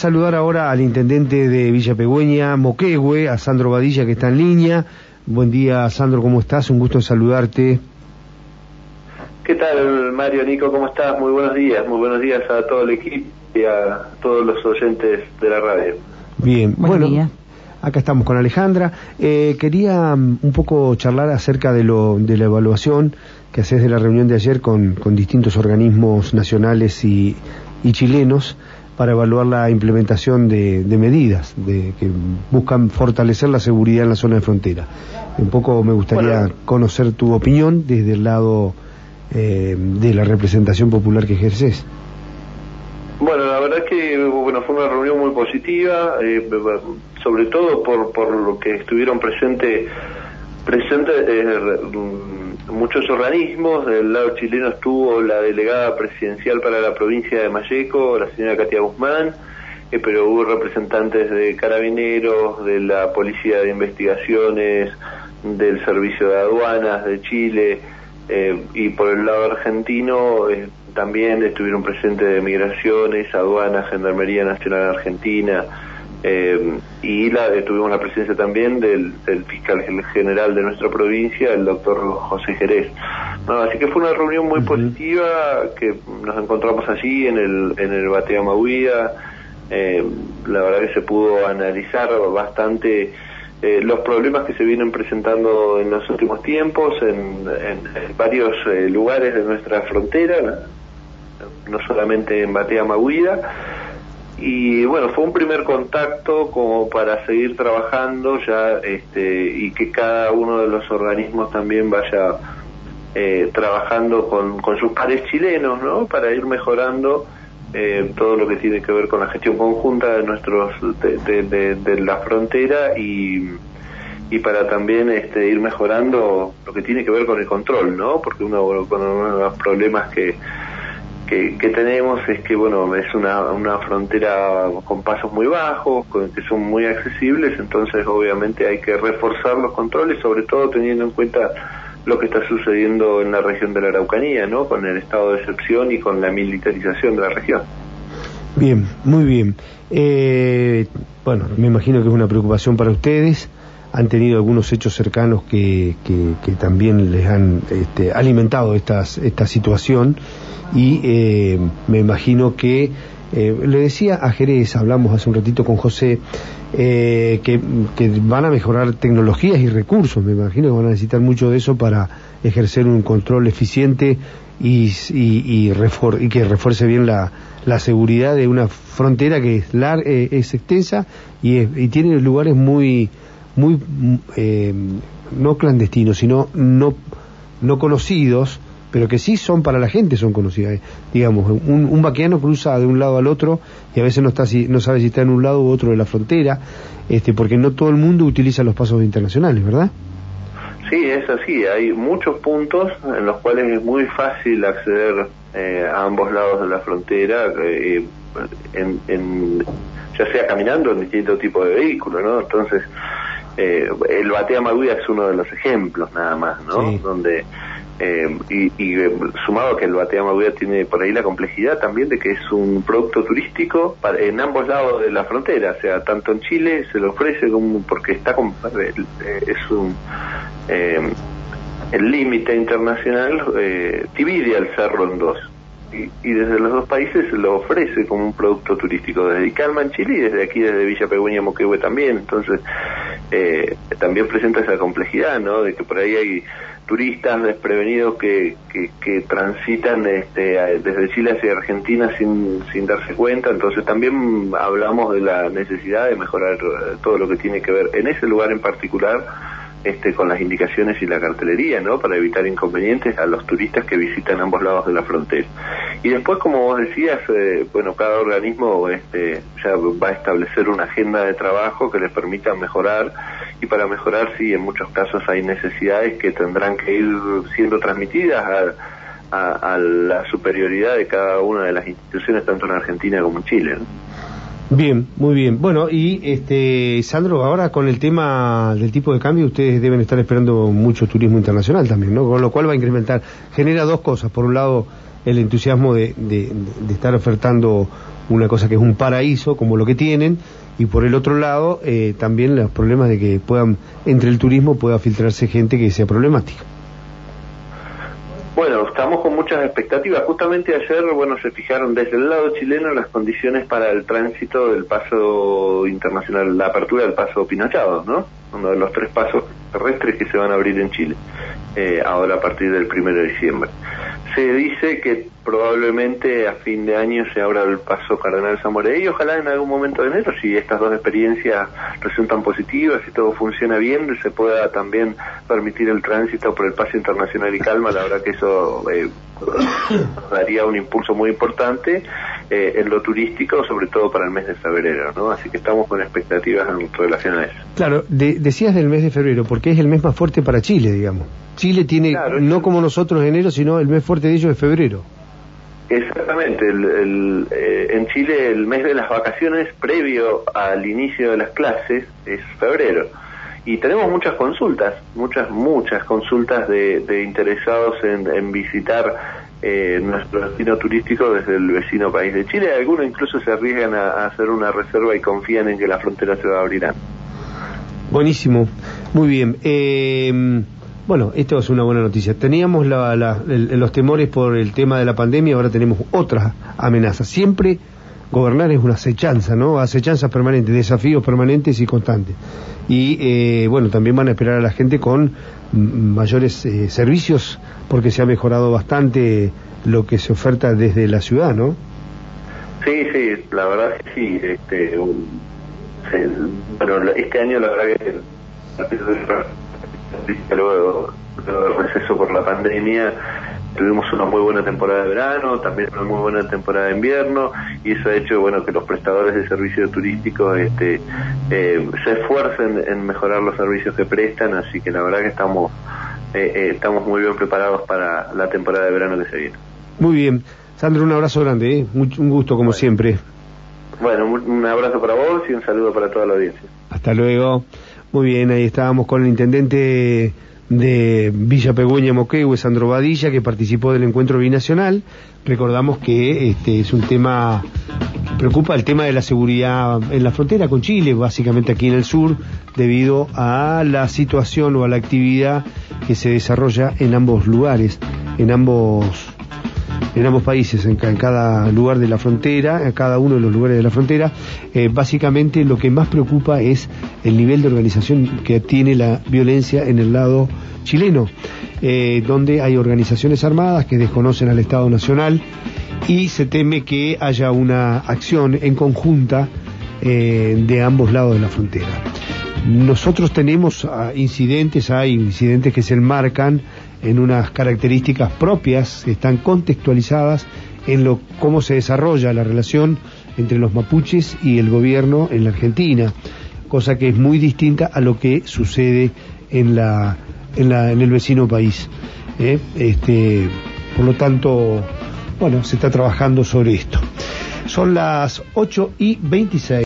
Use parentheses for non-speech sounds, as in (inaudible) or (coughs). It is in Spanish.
Saludar ahora al intendente de Villa Pegüeña, Moquehue, a Sandro Badilla, que está en línea. Buen día, Sandro, ¿cómo estás? Un gusto en saludarte. ¿Qué tal, Mario, Nico? ¿Cómo estás? Muy buenos días. Muy buenos días a todo el equipo y a todos los oyentes de la radio. Bien, bueno, acá estamos con Alejandra. Eh, quería mm, un poco charlar acerca de, lo, de la evaluación que haces de la reunión de ayer con, con distintos organismos nacionales y, y chilenos para evaluar la implementación de, medidas de, que buscan fortalecer la seguridad en la zona de frontera. Un poco me gustaría conocer tu opinión desde el lado eh, de la representación popular que ejerces. Bueno, la verdad es que bueno, fue una reunión muy positiva, eh, sobre todo por, por lo que estuvieron presentes presente, eh, muchos organismos, del lado chileno estuvo la delegada presidencial para la provincia de Mayeco, la señora Katia Guzmán, eh, pero hubo representantes de carabineros, de la Policía de Investigaciones, del Servicio de Aduanas de Chile, eh, y por el lado argentino eh, también estuvieron presentes de Migraciones, Aduanas, Gendarmería Nacional Argentina, eh, y la, eh, tuvimos la presencia también del, fiscal general de nuestra provincia, el doctor José Jerez. así que fue una reunión muy positiva, que nos encontramos allí en el, en el Batea Mahuida. Eh, la verdad que se pudo analizar bastante los problemas que se vienen presentando en los últimos tiempos en, varios lugares de nuestra frontera, no, solamente en Batea Mahuida y bueno, fue un primer contacto como para seguir trabajando ya este, y que cada uno de los organismos también vaya eh, trabajando con, con, sus pares chilenos, ¿no? Para ir mejorando eh, todo lo que tiene que ver con la gestión conjunta de nuestros de, de, la frontera y, y para también este, ir mejorando lo que tiene que ver con el control, ¿no? Porque uno con los problemas que que, tenemos es que, bueno, es una, una frontera con pasos muy bajos, que son muy accesibles, entonces obviamente hay que reforzar los controles, sobre todo teniendo en cuenta lo que está sucediendo en la región de la Araucanía, ¿no? Con el estado de excepción y con la militarización de la región. Bien, muy bien. Eh, bueno, me imagino que es una preocupación para ustedes. Han tenido algunos hechos cercanos que, que, también les han este, alimentado estas, esta situación. Y eh, me imagino que eh, le decía a Jerez, hablamos hace un ratito con José, eh, que, van a mejorar tecnologías y recursos, me imagino que van a necesitar mucho de eso para ejercer un control eficiente y, y, y, que refuerce bien la, la, seguridad de una frontera que es, lar es extensa y, y, tiene lugares muy, muy no clandestinos, sino no, no conocidos, pero que sí son para la gente, son conocidas. Eh. Digamos, un, un vaqueano cruza de un lado al otro y a veces no, está, no sabe si está en un lado u otro de la frontera, este, porque no todo el mundo utiliza los pasos internacionales, ¿verdad? Sí, es así. Hay muchos puntos en los cuales es muy fácil acceder eh, a ambos lados de la frontera, eh, en, ya sea caminando en distintos tipos de vehículos, ¿no? Entonces, el Batea Maguía es uno de los ejemplos, nada más, ¿no? Donde eh, y, eh, sumado a que el Batea Maguía tiene por ahí la complejidad también de que es un producto turístico en ambos lados de la frontera, o sea, tanto en Chile se lo ofrece como porque está con, eh, es un el límite internacional divide al cerro en dos. Y, desde los dos países se lo ofrece como un producto turístico desde Calma en Chile y desde aquí desde Villa Pegüeña Moquehue también. Entonces también presenta esa complejidad no de que por ahí hay turistas desprevenidos que, que, transitan este, desde Chile hacia Argentina sin, sin darse cuenta, entonces también hablamos de la necesidad de mejorar eh, todo lo que tiene que ver en ese lugar en particular este, con las indicaciones y la cartelería, ¿no? Para evitar inconvenientes a los turistas que visitan ambos lados de la frontera. Y después, como vos decías, eh, bueno, cada organismo este, ya va a establecer una agenda de trabajo que les permita mejorar y para mejorar sí en muchos casos hay necesidades que tendrán que ir siendo transmitidas a, la superioridad de cada una de las instituciones tanto en Argentina como en Chile Bien, muy bien. Bueno, y este Sandro, ahora con el tema del tipo de cambio, ustedes deben estar esperando mucho turismo internacional también, ¿no? Con lo cual va a incrementar. Genera dos cosas. Por un lado, el entusiasmo de, de, estar ofertando una cosa que es un paraíso como lo que tienen y por el otro lado eh, también los problemas de que puedan entre el turismo pueda filtrarse gente que sea problemática. Bueno, expectativas. Justamente ayer, bueno, se fijaron desde el lado chileno las condiciones para el tránsito del paso internacional, la apertura del paso Pinochado, ¿no? Uno de los tres pasos terrestres que se van a abrir en Chile, eh, ahora a partir del primero de diciembre. Se dice que probablemente a fin de año se abra el paso Cardenal Zamoré y ojalá en algún momento de enero, si estas dos experiencias resultan positivas y todo funciona bien, se pueda también permitir el tránsito por el paso internacional y calma. La verdad que eso eh, (coughs) daría un impulso muy importante eh, en lo turístico, sobre todo para el mes de febrero, ¿no? Así que estamos con expectativas en relación a eso. Claro, decías del mes de febrero, porque es el mes más fuerte para Chile, digamos. Chile tiene, no como nosotros enero, sino el mes fuerte de ellos es febrero. Exactamente, el, eh, en Chile el mes de las vacaciones previo al inicio de las clases es febrero y tenemos muchas consultas, muchas, muchas consultas de, interesados en, visitar eh, nuestro destino turístico desde el vecino país de Chile. Algunos incluso se arriesgan a, hacer una reserva y confían en que la frontera se va a abrirán. Buenísimo, muy bien. Eh, bueno, esto es una buena noticia. Teníamos los temores por el tema de la pandemia, ahora tenemos otras amenazas. Siempre gobernar es una acechanza, ¿no? Acechanzas permanentes, desafíos permanentes y constantes. Y eh, bueno, también van a esperar a la gente con mayores eh, servicios porque se ha mejorado bastante lo que se oferta desde la ciudad, ¿no? Sí, sí, la verdad que sí. Este, bueno, este año la verdad que luego del receso por la pandemia tuvimos una muy buena temporada de verano, también una muy buena temporada de invierno, y eso ha hecho bueno que los prestadores de servicios turísticos este, eh, se esfuercen en mejorar los servicios que prestan, así que la verdad que estamos, eh, eh, estamos muy bien preparados para la temporada de verano que se viene. Muy bien. Sandro, un abrazo grande, un gusto como siempre. Bueno, un abrazo para vos y un saludo para toda la audiencia. Hasta luego. Muy bien, ahí estábamos con el intendente de Villa Pegüeña Moquehue, Sandro Badilla, que participó del encuentro binacional. Recordamos que este es un tema, preocupa el tema de la seguridad en la frontera con Chile, básicamente aquí en el sur, debido a la situación o a la actividad que se desarrolla en ambos lugares, en ambos en ambos países, en, cada lugar de la frontera, en cada uno de los lugares de la frontera. Eh, básicamente lo que más preocupa es el nivel de organización que tiene la violencia en el lado chileno, eh, donde hay organizaciones armadas que desconocen al Estado Nacional y se teme que haya una acción en conjunta eh, de ambos lados de la frontera. Nosotros tenemos ah, incidentes, hay incidentes que se enmarcan en unas características propias que están contextualizadas en lo cómo se desarrolla la relación entre los mapuches y el gobierno en la Argentina, cosa que es muy distinta a lo que sucede en la en, la, en el vecino país. ¿eh? Este, por lo tanto, bueno, se está trabajando sobre esto. Son las 8 y 26.